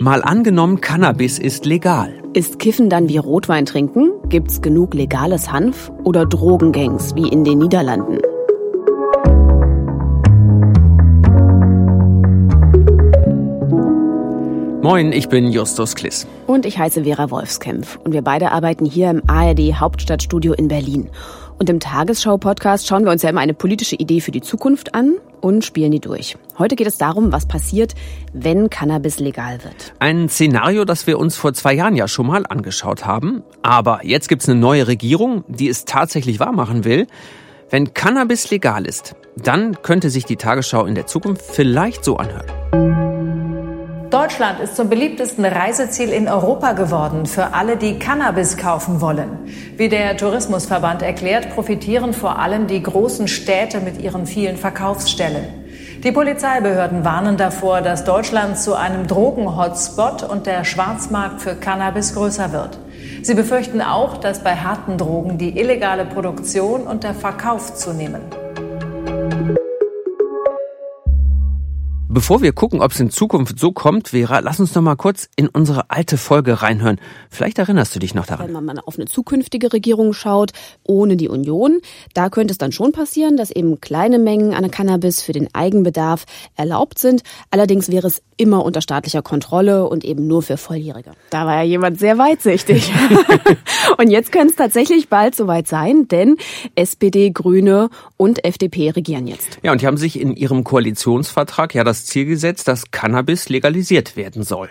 Mal angenommen, Cannabis ist legal. Ist Kiffen dann wie Rotwein trinken? Gibt's genug legales Hanf oder Drogengangs wie in den Niederlanden? Moin, ich bin Justus Kliss. Und ich heiße Vera Wolfskämpf. Und wir beide arbeiten hier im ARD Hauptstadtstudio in Berlin. Und im Tagesschau-Podcast schauen wir uns ja immer eine politische Idee für die Zukunft an und spielen die durch. Heute geht es darum, was passiert, wenn Cannabis legal wird. Ein Szenario, das wir uns vor zwei Jahren ja schon mal angeschaut haben. Aber jetzt gibt's eine neue Regierung, die es tatsächlich wahrmachen will. Wenn Cannabis legal ist, dann könnte sich die Tagesschau in der Zukunft vielleicht so anhören. Deutschland ist zum beliebtesten Reiseziel in Europa geworden für alle, die Cannabis kaufen wollen. Wie der Tourismusverband erklärt, profitieren vor allem die großen Städte mit ihren vielen Verkaufsstellen. Die Polizeibehörden warnen davor, dass Deutschland zu einem Drogen-Hotspot und der Schwarzmarkt für Cannabis größer wird. Sie befürchten auch, dass bei harten Drogen die illegale Produktion und der Verkauf zunehmen. Bevor wir gucken, ob es in Zukunft so kommt, Vera, lass uns noch mal kurz in unsere alte Folge reinhören. Vielleicht erinnerst du dich noch daran. Wenn man mal auf eine zukünftige Regierung schaut, ohne die Union, da könnte es dann schon passieren, dass eben kleine Mengen an Cannabis für den Eigenbedarf erlaubt sind. Allerdings wäre es immer unter staatlicher Kontrolle und eben nur für Volljährige. Da war ja jemand sehr weitsichtig. und jetzt könnte es tatsächlich bald soweit sein, denn SPD, Grüne und FDP regieren jetzt. Ja, und die haben sich in ihrem Koalitionsvertrag ja das Ziel gesetzt, dass Cannabis legalisiert werden soll.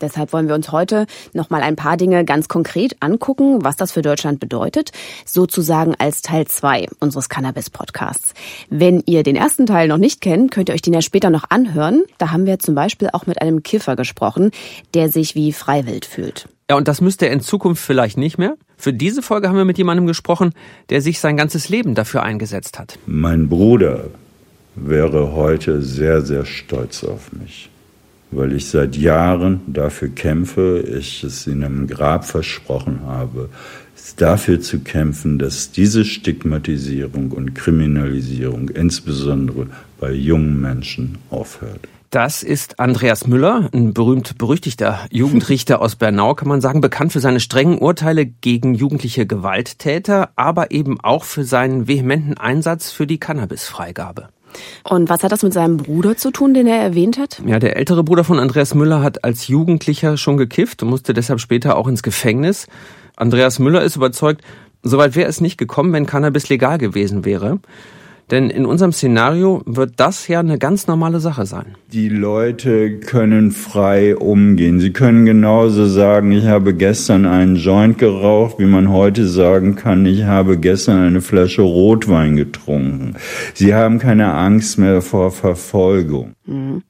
Deshalb wollen wir uns heute noch mal ein paar Dinge ganz konkret angucken, was das für Deutschland bedeutet, sozusagen als Teil zwei unseres Cannabis Podcasts. Wenn ihr den ersten Teil noch nicht kennt, könnt ihr euch den ja später noch anhören. Da haben wir zum Beispiel auch mit einem Kiffer gesprochen, der sich wie Freiwild fühlt. Ja, und das müsste er in Zukunft vielleicht nicht mehr. Für diese Folge haben wir mit jemandem gesprochen, der sich sein ganzes Leben dafür eingesetzt hat. Mein Bruder wäre heute sehr, sehr stolz auf mich, weil ich seit Jahren dafür kämpfe, ich es in einem Grab versprochen habe, dafür zu kämpfen, dass diese Stigmatisierung und Kriminalisierung insbesondere bei jungen Menschen aufhört. Das ist Andreas Müller, ein berühmt-berüchtigter Jugendrichter aus Bernau, kann man sagen, bekannt für seine strengen Urteile gegen jugendliche Gewalttäter, aber eben auch für seinen vehementen Einsatz für die Cannabisfreigabe. Und was hat das mit seinem Bruder zu tun, den er erwähnt hat? Ja, der ältere Bruder von Andreas Müller hat als Jugendlicher schon gekifft und musste deshalb später auch ins Gefängnis. Andreas Müller ist überzeugt, soweit wäre es nicht gekommen, wenn Cannabis legal gewesen wäre. Denn in unserem Szenario wird das ja eine ganz normale Sache sein. Die Leute können frei umgehen. Sie können genauso sagen, ich habe gestern einen Joint geraucht, wie man heute sagen kann, ich habe gestern eine Flasche Rotwein getrunken. Sie haben keine Angst mehr vor Verfolgung. Mhm.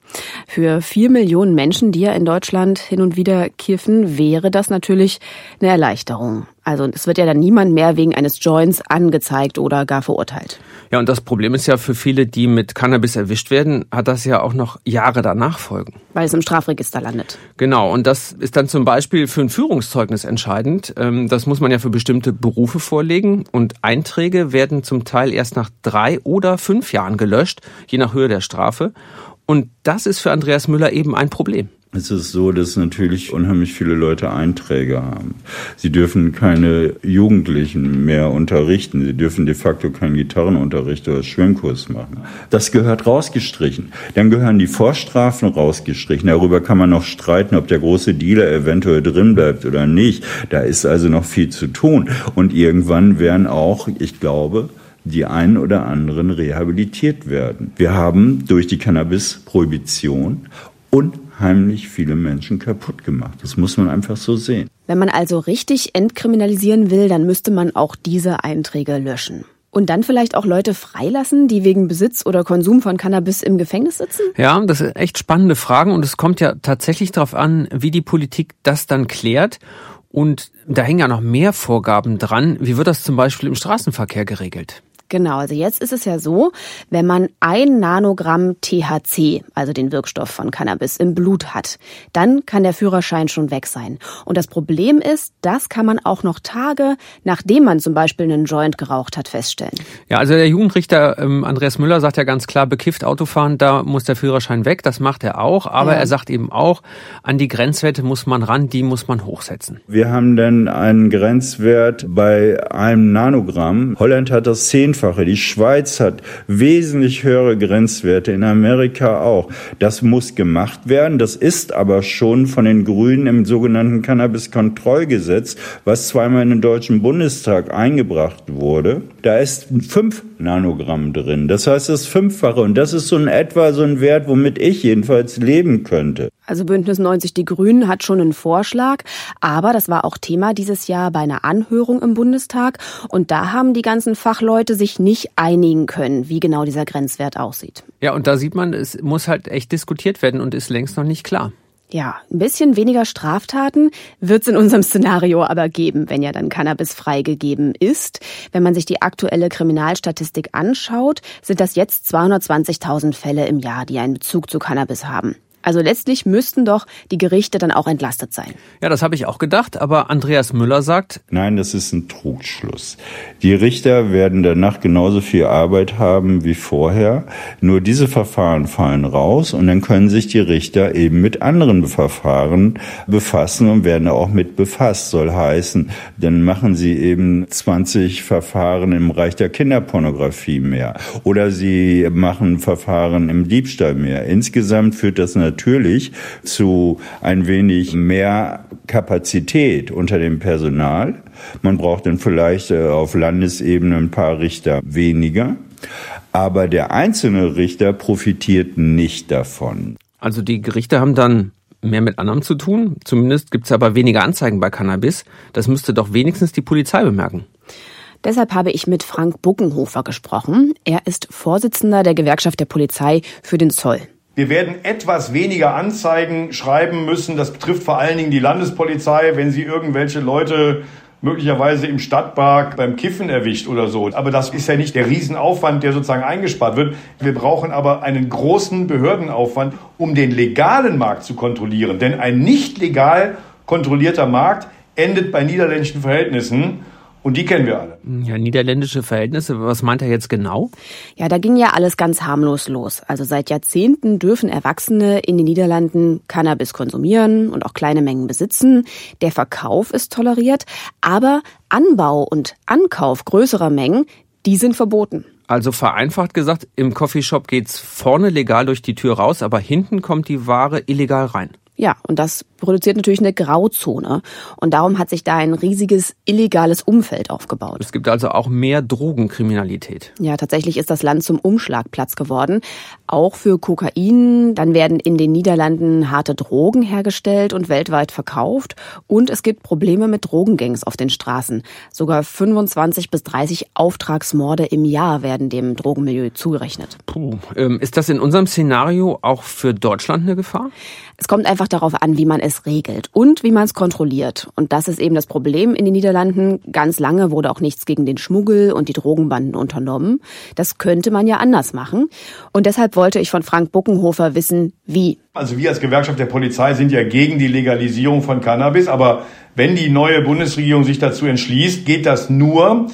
Für vier Millionen Menschen, die ja in Deutschland hin und wieder kiffen, wäre das natürlich eine Erleichterung. Also es wird ja dann niemand mehr wegen eines Joints angezeigt oder gar verurteilt. Ja, und das Problem ist ja für viele, die mit Cannabis erwischt werden, hat das ja auch noch Jahre danach Folgen. Weil es im Strafregister landet. Genau, und das ist dann zum Beispiel für ein Führungszeugnis entscheidend. Ähm, das muss man ja für bestimmte Berufe vorlegen und Einträge werden zum Teil erst nach drei oder fünf Jahren gelöscht, je nach Höhe der Strafe. Und das ist für Andreas Müller eben ein Problem. Es ist so, dass natürlich unheimlich viele Leute Einträge haben. Sie dürfen keine Jugendlichen mehr unterrichten. Sie dürfen de facto keinen Gitarrenunterricht oder Schwimmkurs machen. Das gehört rausgestrichen. Dann gehören die Vorstrafen rausgestrichen. Darüber kann man noch streiten, ob der große Dealer eventuell drin bleibt oder nicht. Da ist also noch viel zu tun. Und irgendwann werden auch, ich glaube, die einen oder anderen rehabilitiert werden. Wir haben durch die Cannabis-Prohibition unheimlich viele Menschen kaputt gemacht. Das muss man einfach so sehen. Wenn man also richtig entkriminalisieren will, dann müsste man auch diese Einträge löschen. Und dann vielleicht auch Leute freilassen, die wegen Besitz oder Konsum von Cannabis im Gefängnis sitzen? Ja, das sind echt spannende Fragen und es kommt ja tatsächlich darauf an, wie die Politik das dann klärt. Und da hängen ja noch mehr Vorgaben dran. Wie wird das zum Beispiel im Straßenverkehr geregelt? Genau, also jetzt ist es ja so, wenn man ein Nanogramm THC, also den Wirkstoff von Cannabis, im Blut hat, dann kann der Führerschein schon weg sein. Und das Problem ist, das kann man auch noch Tage, nachdem man zum Beispiel einen Joint geraucht hat, feststellen. Ja, also der Jugendrichter ähm, Andreas Müller sagt ja ganz klar, bekifft Autofahren, da muss der Führerschein weg, das macht er auch, aber ja. er sagt eben auch, an die Grenzwerte muss man ran, die muss man hochsetzen. Wir haben denn einen Grenzwert bei einem Nanogramm. Holland hat das 10 Vielfache. Die Schweiz hat wesentlich höhere Grenzwerte, in Amerika auch. Das muss gemacht werden. Das ist aber schon von den Grünen im sogenannten Cannabis-Kontrollgesetz, was zweimal in den Deutschen Bundestag eingebracht wurde. Da ist fünf Nanogramm drin. Das heißt, das Fünffache. Und das ist so in etwa so ein Wert, womit ich jedenfalls leben könnte. Also Bündnis 90 Die Grünen hat schon einen Vorschlag, aber das war auch Thema dieses Jahr bei einer Anhörung im Bundestag. Und da haben die ganzen Fachleute sich nicht einigen können, wie genau dieser Grenzwert aussieht. Ja, und da sieht man, es muss halt echt diskutiert werden und ist längst noch nicht klar. Ja, ein bisschen weniger Straftaten wird es in unserem Szenario aber geben, wenn ja dann Cannabis freigegeben ist. Wenn man sich die aktuelle Kriminalstatistik anschaut, sind das jetzt 220.000 Fälle im Jahr, die einen Bezug zu Cannabis haben. Also letztlich müssten doch die Gerichte dann auch entlastet sein. Ja, das habe ich auch gedacht, aber Andreas Müller sagt, nein, das ist ein Trugschluss. Die Richter werden danach genauso viel Arbeit haben wie vorher, nur diese Verfahren fallen raus und dann können sich die Richter eben mit anderen Verfahren befassen und werden auch mit befasst, soll heißen, dann machen sie eben 20 Verfahren im Bereich der Kinderpornografie mehr oder sie machen Verfahren im Diebstahl mehr. Insgesamt führt das natürlich natürlich zu ein wenig mehr Kapazität unter dem Personal. Man braucht dann vielleicht äh, auf Landesebene ein paar Richter weniger. Aber der einzelne Richter profitiert nicht davon. Also die Gerichte haben dann mehr mit anderem zu tun. Zumindest gibt es aber weniger Anzeigen bei Cannabis. Das müsste doch wenigstens die Polizei bemerken. Deshalb habe ich mit Frank Buckenhofer gesprochen. Er ist Vorsitzender der Gewerkschaft der Polizei für den Zoll. Wir werden etwas weniger Anzeigen schreiben müssen. Das betrifft vor allen Dingen die Landespolizei, wenn sie irgendwelche Leute möglicherweise im Stadtpark beim Kiffen erwischt oder so. Aber das ist ja nicht der Riesenaufwand, der sozusagen eingespart wird. Wir brauchen aber einen großen Behördenaufwand, um den legalen Markt zu kontrollieren. Denn ein nicht legal kontrollierter Markt endet bei niederländischen Verhältnissen. Und die kennen wir alle. Ja, niederländische Verhältnisse, was meint er jetzt genau? Ja, da ging ja alles ganz harmlos los. Also seit Jahrzehnten dürfen Erwachsene in den Niederlanden Cannabis konsumieren und auch kleine Mengen besitzen. Der Verkauf ist toleriert, aber Anbau und Ankauf größerer Mengen, die sind verboten. Also vereinfacht gesagt, im Coffeeshop geht's vorne legal durch die Tür raus, aber hinten kommt die Ware illegal rein. Ja, und das produziert natürlich eine Grauzone. Und darum hat sich da ein riesiges illegales Umfeld aufgebaut. Es gibt also auch mehr Drogenkriminalität. Ja, tatsächlich ist das Land zum Umschlagplatz geworden. Auch für Kokain. Dann werden in den Niederlanden harte Drogen hergestellt und weltweit verkauft. Und es gibt Probleme mit Drogengangs auf den Straßen. Sogar 25 bis 30 Auftragsmorde im Jahr werden dem Drogenmilieu zugerechnet. Puh. Ähm, ist das in unserem Szenario auch für Deutschland eine Gefahr? Es kommt einfach darauf an, wie man es regelt und wie man es kontrolliert. Und das ist eben das Problem in den Niederlanden. Ganz lange wurde auch nichts gegen den Schmuggel und die Drogenbanden unternommen. Das könnte man ja anders machen. Und deshalb wollte ich von Frank Buckenhofer wissen, wie. Also wir als Gewerkschaft der Polizei sind ja gegen die Legalisierung von Cannabis. Aber wenn die neue Bundesregierung sich dazu entschließt, geht das nur,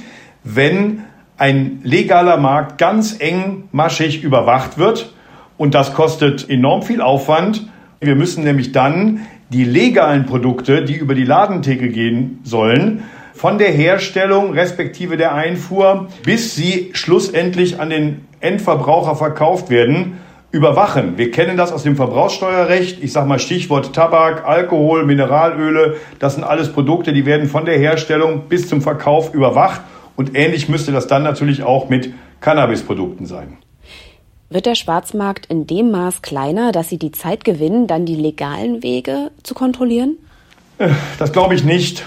wenn ein legaler Markt ganz engmaschig überwacht wird. Und das kostet enorm viel Aufwand. Wir müssen nämlich dann die legalen Produkte, die über die Ladentheke gehen sollen, von der Herstellung respektive der Einfuhr, bis sie schlussendlich an den Endverbraucher verkauft werden, überwachen. Wir kennen das aus dem Verbrauchssteuerrecht. Ich sage mal Stichwort Tabak, Alkohol, Mineralöle. Das sind alles Produkte, die werden von der Herstellung bis zum Verkauf überwacht. Und ähnlich müsste das dann natürlich auch mit Cannabisprodukten sein. Wird der Schwarzmarkt in dem Maß kleiner, dass Sie die Zeit gewinnen, dann die legalen Wege zu kontrollieren? Äh, das glaube ich nicht.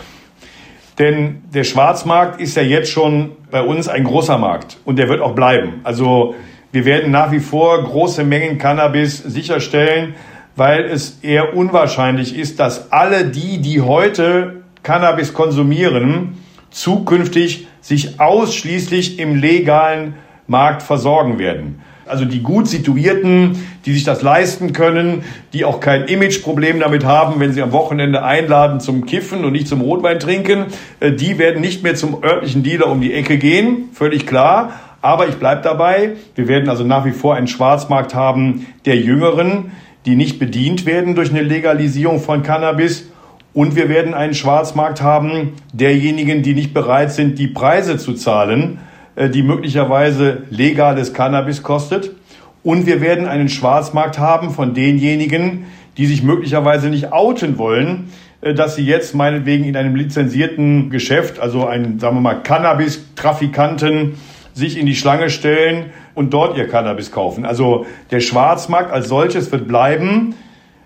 Denn der Schwarzmarkt ist ja jetzt schon bei uns ein großer Markt und der wird auch bleiben. Also wir werden nach wie vor große Mengen Cannabis sicherstellen, weil es eher unwahrscheinlich ist, dass alle die, die heute Cannabis konsumieren, zukünftig sich ausschließlich im legalen Markt versorgen werden. Also die gut situierten, die sich das leisten können, die auch kein Imageproblem damit haben, wenn sie am Wochenende einladen zum Kiffen und nicht zum Rotwein trinken, äh, die werden nicht mehr zum örtlichen Dealer um die Ecke gehen, völlig klar. Aber ich bleibe dabei, wir werden also nach wie vor einen Schwarzmarkt haben der Jüngeren, die nicht bedient werden durch eine Legalisierung von Cannabis. Und wir werden einen Schwarzmarkt haben derjenigen, die nicht bereit sind, die Preise zu zahlen, die möglicherweise legales Cannabis kostet. Und wir werden einen Schwarzmarkt haben von denjenigen, die sich möglicherweise nicht outen wollen, äh, dass sie jetzt meinetwegen in einem lizenzierten Geschäft, also einen, sagen wir mal, Cannabis-Trafikanten, sich in die Schlange stellen und dort ihr Cannabis kaufen. Also der Schwarzmarkt als solches wird bleiben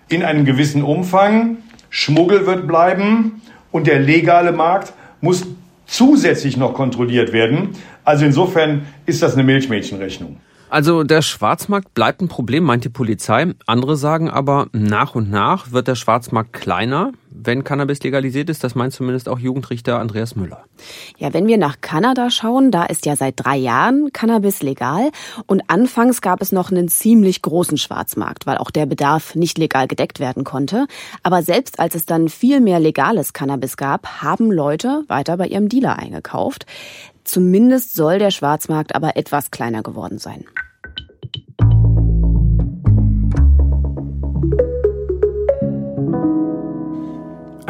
in einem gewissen Umfang. Schmuggel wird bleiben und der legale Markt muss zusätzlich noch kontrolliert werden. Also insofern ist das eine Milchmädchenrechnung. Also der Schwarzmarkt bleibt ein Problem, meint die Polizei. Andere sagen aber, nach und nach wird der Schwarzmarkt kleiner, wenn Cannabis legalisiert ist. Das meint zumindest auch Jugendrichter Andreas Müller. Ja, wenn wir nach Kanada schauen, da ist ja seit drei Jahren Cannabis legal. Und anfangs gab es noch einen ziemlich großen Schwarzmarkt, weil auch der Bedarf nicht legal gedeckt werden konnte. Aber selbst als es dann viel mehr legales Cannabis gab, haben Leute weiter bei ihrem Dealer eingekauft. Zumindest soll der Schwarzmarkt aber etwas kleiner geworden sein.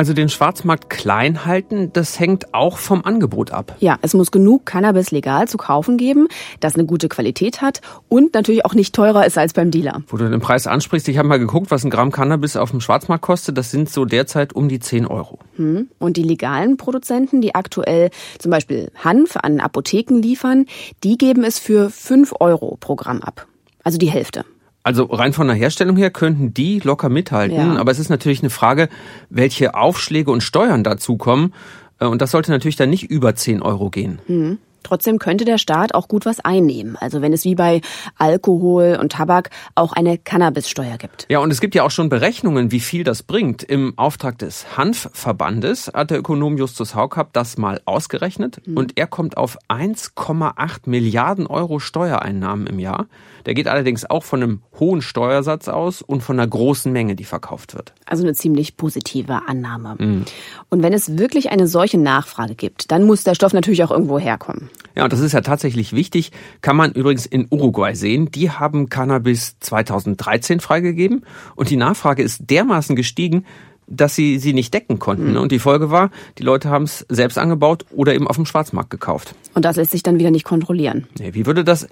Also den Schwarzmarkt klein halten, das hängt auch vom Angebot ab. Ja, es muss genug Cannabis legal zu kaufen geben, das eine gute Qualität hat und natürlich auch nicht teurer ist als beim Dealer. Wo du den Preis ansprichst, ich habe mal geguckt, was ein Gramm Cannabis auf dem Schwarzmarkt kostet. Das sind so derzeit um die 10 Euro. Hm. Und die legalen Produzenten, die aktuell zum Beispiel Hanf an Apotheken liefern, die geben es für 5 Euro pro Gramm ab. Also die Hälfte. Also rein von der Herstellung her könnten die locker mithalten, ja. aber es ist natürlich eine Frage, welche Aufschläge und Steuern dazukommen. Äh, und das sollte natürlich dann nicht über 10 Euro gehen. Mhm. Trotzdem könnte der Staat auch gut was einnehmen. Also wenn es wie bei Alkohol und Tabak auch eine Cannabissteuer gibt. Ja, und es gibt ja auch schon Berechnungen, wie viel das bringt. Im Auftrag des Hanfverbandes hat der Ökonom Justus Haukapp das mal ausgerechnet. Mhm. Und er kommt auf 1,8 Milliarden Euro Steuereinnahmen im Jahr. Der geht allerdings auch von einem hohen Steuersatz aus und von einer großen Menge, die verkauft wird. Also eine ziemlich positive Annahme. Mhm. Und wenn es wirklich eine solche Nachfrage gibt, dann muss der Stoff natürlich auch irgendwo herkommen. Ja, und das ist ja tatsächlich wichtig. Kann man übrigens in Uruguay sehen. Die haben Cannabis 2013 freigegeben und die Nachfrage ist dermaßen gestiegen, dass sie sie nicht decken konnten. Mhm. Und die Folge war, die Leute haben es selbst angebaut oder eben auf dem Schwarzmarkt gekauft. Und das lässt sich dann wieder nicht kontrollieren. Nee, wie würde das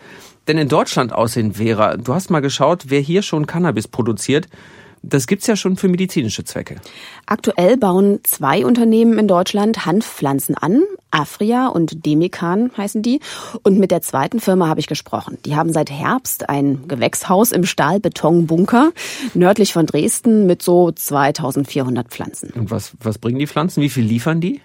denn in Deutschland aussehen, Vera? Du hast mal geschaut, wer hier schon Cannabis produziert. Das gibt's ja schon für medizinische Zwecke. Aktuell bauen zwei Unternehmen in Deutschland Hanfpflanzen an. Afria und Demikan heißen die. Und mit der zweiten Firma habe ich gesprochen. Die haben seit Herbst ein Gewächshaus im Stahlbetonbunker nördlich von Dresden mit so 2400 Pflanzen. Und was, was bringen die Pflanzen? Wie viel liefern die?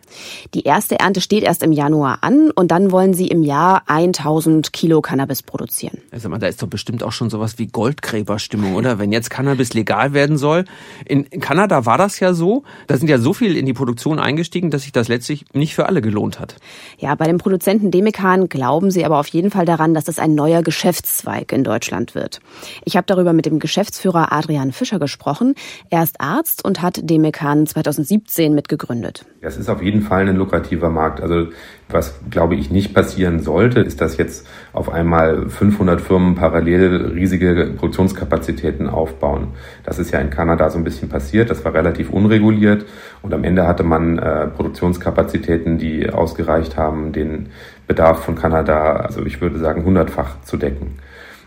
Die erste Ernte steht erst im Januar an und dann wollen sie im Jahr 1000 Kilo Cannabis produzieren. Also, da ist doch bestimmt auch schon sowas wie Goldgräberstimmung, oder? Wenn jetzt Cannabis legal wäre, werden soll. In Kanada war das ja so. Da sind ja so viel in die Produktion eingestiegen, dass sich das letztlich nicht für alle gelohnt hat. Ja, bei dem Produzenten Demekan glauben sie aber auf jeden Fall daran, dass es ein neuer Geschäftszweig in Deutschland wird. Ich habe darüber mit dem Geschäftsführer Adrian Fischer gesprochen. Er ist Arzt und hat Demekan 2017 mitgegründet. Es ist auf jeden Fall ein lukrativer Markt. Also was, glaube ich, nicht passieren sollte, ist, dass jetzt auf einmal 500 Firmen parallel riesige Produktionskapazitäten aufbauen. Das ist ja in Kanada so ein bisschen passiert. Das war relativ unreguliert und am Ende hatte man äh, Produktionskapazitäten, die ausgereicht haben, den Bedarf von Kanada, also ich würde sagen, hundertfach zu decken.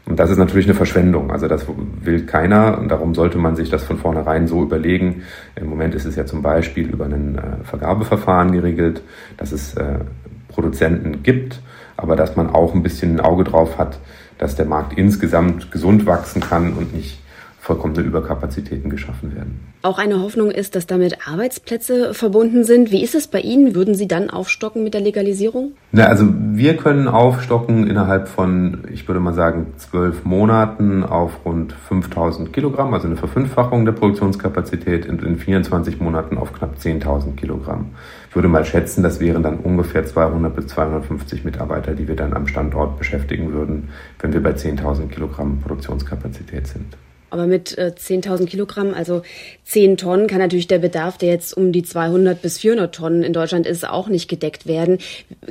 Und das ist natürlich eine Verschwendung. Also das will keiner und darum sollte man sich das von vornherein so überlegen. Im Moment ist es ja zum Beispiel über ein äh, Vergabeverfahren geregelt, dass es äh, Produzenten gibt, aber dass man auch ein bisschen ein Auge drauf hat, dass der Markt insgesamt gesund wachsen kann und nicht vollkommene Überkapazitäten geschaffen werden. Auch eine Hoffnung ist, dass damit Arbeitsplätze verbunden sind. Wie ist es bei Ihnen? Würden Sie dann aufstocken mit der Legalisierung? Na, also wir können aufstocken innerhalb von, ich würde mal sagen, zwölf Monaten auf rund 5000 Kilogramm, also eine Verfünffachung der Produktionskapazität und in 24 Monaten auf knapp 10.000 Kilogramm. Ich würde mal schätzen, das wären dann ungefähr 200 bis 250 Mitarbeiter, die wir dann am Standort beschäftigen würden, wenn wir bei 10.000 Kilogramm Produktionskapazität sind. Aber mit äh, 10.000 Kilogramm, also 10 Tonnen, kann natürlich der Bedarf, der jetzt um die 200 bis 400 Tonnen in Deutschland ist, auch nicht gedeckt werden.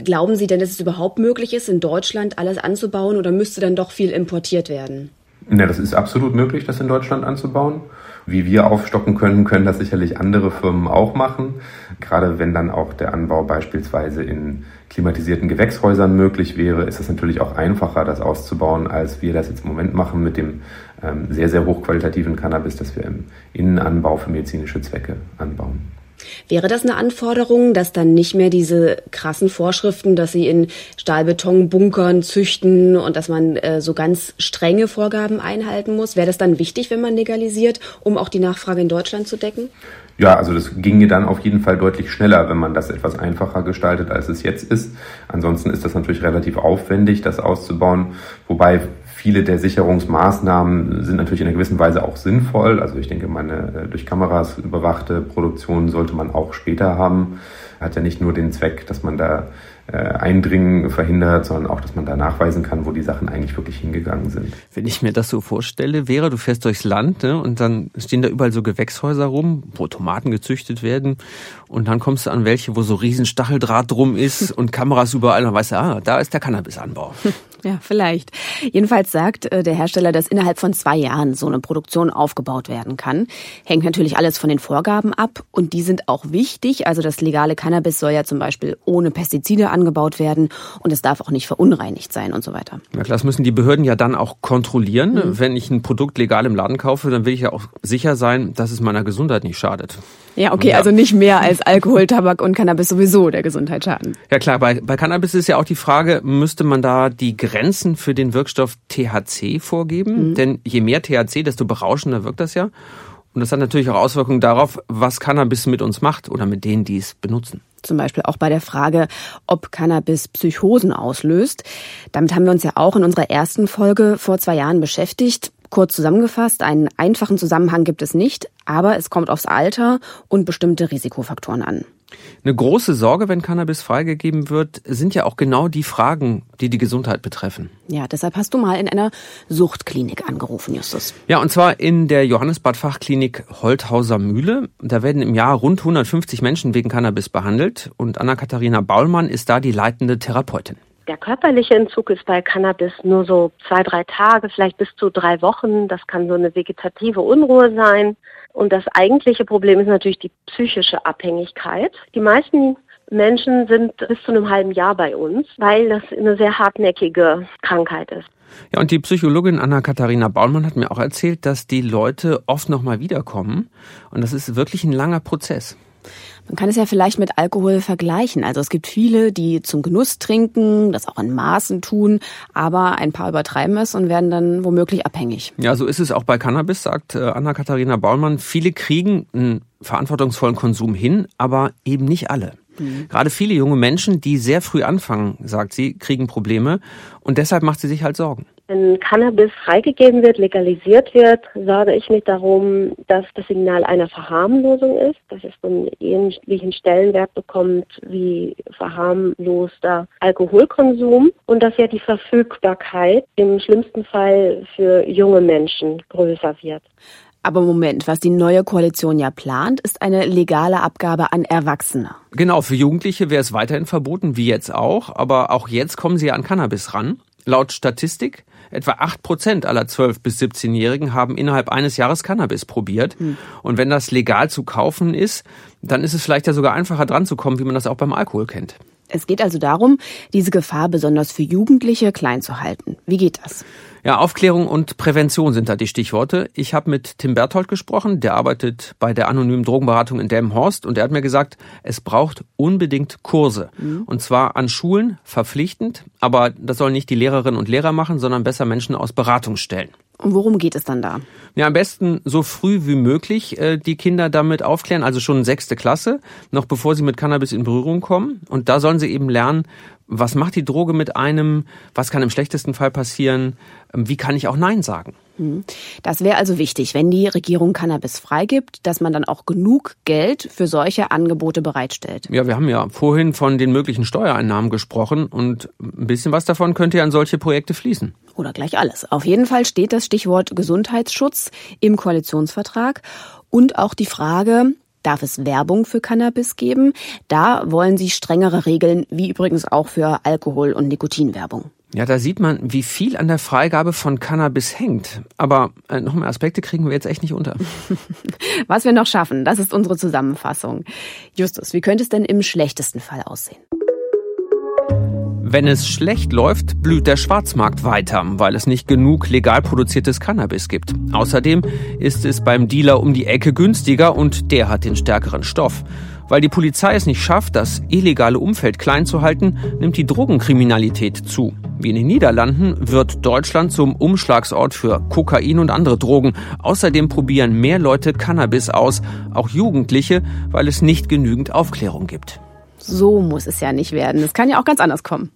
Glauben Sie denn, dass es überhaupt möglich ist, in Deutschland alles anzubauen oder müsste dann doch viel importiert werden? Ja, das ist absolut möglich, das in Deutschland anzubauen. Wie wir aufstocken können, können das sicherlich andere Firmen auch machen. Gerade wenn dann auch der Anbau beispielsweise in klimatisierten Gewächshäusern möglich wäre, ist es natürlich auch einfacher, das auszubauen, als wir das jetzt im Moment machen mit dem ähm, sehr, sehr hochqualitativen Cannabis, das wir im Innenanbau für medizinische Zwecke anbauen. Wäre das eine Anforderung, dass dann nicht mehr diese krassen Vorschriften, dass sie in Stahlbetonbunkern züchten und dass man äh, so ganz strenge Vorgaben einhalten muss? Wäre das dann wichtig, wenn man legalisiert, um auch die Nachfrage in Deutschland zu decken? Ja, also das ginge dann auf jeden Fall deutlich schneller, wenn man das etwas einfacher gestaltet, als es jetzt ist. Ansonsten ist das natürlich relativ aufwendig, das auszubauen. Wobei Viele der Sicherungsmaßnahmen sind natürlich in einer gewissen Weise auch sinnvoll. Also ich denke, meine äh, durch Kameras überwachte Produktion sollte man auch später haben. Hat ja nicht nur den Zweck, dass man da äh, Eindringen verhindert, sondern auch, dass man da nachweisen kann, wo die Sachen eigentlich wirklich hingegangen sind. Wenn ich mir das so vorstelle, wäre, du fährst durchs Land ne, und dann stehen da überall so Gewächshäuser rum, wo Tomaten gezüchtet werden und dann kommst du an welche, wo so riesen Stacheldraht drum ist und Kameras überall und weißt du, ah, da ist der Cannabisanbau. Ja, vielleicht. Jedenfalls sagt äh, der Hersteller, dass innerhalb von zwei Jahren so eine Produktion aufgebaut werden kann. Hängt natürlich alles von den Vorgaben ab und die sind auch wichtig. Also das legale Cannabis soll ja zum Beispiel ohne Pestizide angebaut werden und es darf auch nicht verunreinigt sein und so weiter. Ja klar, das müssen die Behörden ja dann auch kontrollieren. Mhm. Wenn ich ein Produkt legal im Laden kaufe, dann will ich ja auch sicher sein, dass es meiner Gesundheit nicht schadet. Ja, okay, ja. also nicht mehr als Alkohol, Tabak und Cannabis sowieso der Gesundheit schaden. Ja klar, bei, bei Cannabis ist ja auch die Frage, müsste man da die Grenzen für den Wirkstoff THC vorgeben? Mhm. Denn je mehr THC, desto berauschender wirkt das ja. Und das hat natürlich auch Auswirkungen darauf, was Cannabis mit uns macht oder mit denen, die es benutzen. Zum Beispiel auch bei der Frage, ob Cannabis Psychosen auslöst. Damit haben wir uns ja auch in unserer ersten Folge vor zwei Jahren beschäftigt. Kurz zusammengefasst, einen einfachen Zusammenhang gibt es nicht, aber es kommt aufs Alter und bestimmte Risikofaktoren an. Eine große Sorge, wenn Cannabis freigegeben wird, sind ja auch genau die Fragen, die die Gesundheit betreffen. Ja, deshalb hast du mal in einer Suchtklinik angerufen, Justus. Ja, und zwar in der Johannesbad Fachklinik Holthauser Mühle. Da werden im Jahr rund 150 Menschen wegen Cannabis behandelt und Anna-Katharina Baulmann ist da die leitende Therapeutin. Der körperliche Entzug ist bei Cannabis nur so zwei, drei Tage, vielleicht bis zu drei Wochen. Das kann so eine vegetative Unruhe sein. Und das eigentliche Problem ist natürlich die psychische Abhängigkeit. Die meisten Menschen sind bis zu einem halben Jahr bei uns, weil das eine sehr hartnäckige Krankheit ist. Ja, und die Psychologin Anna-Katharina Baumann hat mir auch erzählt, dass die Leute oft nochmal wiederkommen. Und das ist wirklich ein langer Prozess. Man kann es ja vielleicht mit Alkohol vergleichen. Also es gibt viele, die zum Genuss trinken, das auch in Maßen tun, aber ein paar übertreiben es und werden dann womöglich abhängig. Ja, so ist es auch bei Cannabis, sagt äh, Anna-Katharina Baumann. Viele kriegen einen verantwortungsvollen Konsum hin, aber eben nicht alle. Mhm. Gerade viele junge Menschen, die sehr früh anfangen, sagt sie, kriegen Probleme und deshalb macht sie sich halt Sorgen. Wenn Cannabis freigegeben wird, legalisiert wird, sorge ich mich darum, dass das Signal einer Verharmlosung ist, dass es einen ähnlichen Stellenwert bekommt wie verharmloster Alkoholkonsum und dass ja die Verfügbarkeit im schlimmsten Fall für junge Menschen größer wird. Aber Moment, was die neue Koalition ja plant, ist eine legale Abgabe an Erwachsene. Genau, für Jugendliche wäre es weiterhin verboten, wie jetzt auch. Aber auch jetzt kommen sie an Cannabis ran. Laut Statistik, etwa acht Prozent aller 12- bis 17-Jährigen haben innerhalb eines Jahres Cannabis probiert. Hm. Und wenn das legal zu kaufen ist, dann ist es vielleicht ja sogar einfacher dran zu kommen, wie man das auch beim Alkohol kennt. Es geht also darum, diese Gefahr besonders für Jugendliche klein zu halten. Wie geht das? Ja, Aufklärung und Prävention sind da die Stichworte. Ich habe mit Tim Berthold gesprochen, der arbeitet bei der anonymen Drogenberatung in Delmenhorst und er hat mir gesagt, es braucht unbedingt Kurse. Mhm. Und zwar an Schulen verpflichtend, aber das sollen nicht die Lehrerinnen und Lehrer machen, sondern besser Menschen aus Beratungsstellen. Und worum geht es dann da? Ja, am besten so früh wie möglich äh, die Kinder damit aufklären, also schon sechste Klasse, noch bevor sie mit Cannabis in Berührung kommen. Und da sollen sie eben lernen, was macht die Droge mit einem, was kann im schlechtesten Fall passieren, ähm, wie kann ich auch Nein sagen. Hm. Das wäre also wichtig, wenn die Regierung Cannabis freigibt, dass man dann auch genug Geld für solche Angebote bereitstellt. Ja, wir haben ja vorhin von den möglichen Steuereinnahmen gesprochen und ein bisschen was davon könnte ja an solche Projekte fließen oder gleich alles. Auf jeden Fall steht das Stichwort Gesundheitsschutz im Koalitionsvertrag und auch die Frage, darf es Werbung für Cannabis geben? Da wollen sie strengere Regeln, wie übrigens auch für Alkohol- und Nikotinwerbung. Ja, da sieht man, wie viel an der Freigabe von Cannabis hängt. Aber äh, noch mehr Aspekte kriegen wir jetzt echt nicht unter. Was wir noch schaffen, das ist unsere Zusammenfassung. Justus, wie könnte es denn im schlechtesten Fall aussehen? Wenn es schlecht läuft, blüht der Schwarzmarkt weiter, weil es nicht genug legal produziertes Cannabis gibt. Außerdem ist es beim Dealer um die Ecke günstiger und der hat den stärkeren Stoff. Weil die Polizei es nicht schafft, das illegale Umfeld klein zu halten, nimmt die Drogenkriminalität zu. Wie in den Niederlanden wird Deutschland zum Umschlagsort für Kokain und andere Drogen. Außerdem probieren mehr Leute Cannabis aus, auch Jugendliche, weil es nicht genügend Aufklärung gibt. So muss es ja nicht werden. Es kann ja auch ganz anders kommen.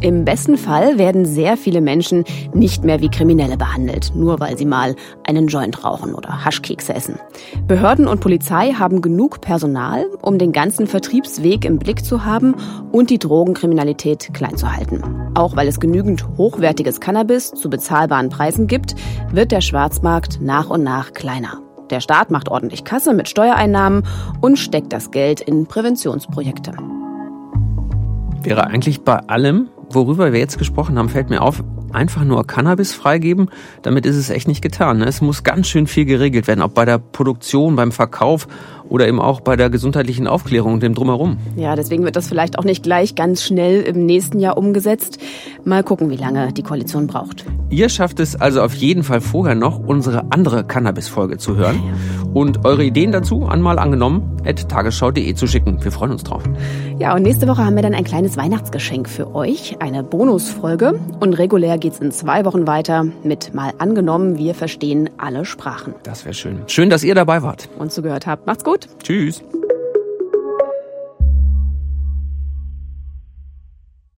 Im besten Fall werden sehr viele Menschen nicht mehr wie Kriminelle behandelt, nur weil sie mal einen Joint rauchen oder Haschkekse essen. Behörden und Polizei haben genug Personal, um den ganzen Vertriebsweg im Blick zu haben und die Drogenkriminalität klein zu halten. Auch weil es genügend hochwertiges Cannabis zu bezahlbaren Preisen gibt, wird der Schwarzmarkt nach und nach kleiner. Der Staat macht ordentlich Kasse mit Steuereinnahmen und steckt das Geld in Präventionsprojekte. Wäre eigentlich bei allem, worüber wir jetzt gesprochen haben, fällt mir auf, einfach nur Cannabis freigeben, damit ist es echt nicht getan. Ne? Es muss ganz schön viel geregelt werden, ob bei der Produktion, beim Verkauf oder eben auch bei der gesundheitlichen Aufklärung und dem Drumherum. Ja, deswegen wird das vielleicht auch nicht gleich ganz schnell im nächsten Jahr umgesetzt. Mal gucken, wie lange die Koalition braucht. Ihr schafft es also auf jeden Fall vorher noch, unsere andere Cannabis-Folge zu hören und eure Ideen dazu anmal angenommen at tagesschau.de zu schicken. Wir freuen uns drauf. Ja, und nächste Woche haben wir dann ein kleines Weihnachtsgeschenk für euch, eine Bonusfolge. Und regulär geht's in zwei Wochen weiter mit mal angenommen, wir verstehen alle Sprachen. Das wäre schön. Schön, dass ihr dabei wart. Und zugehört habt. Macht's gut. Tschüss.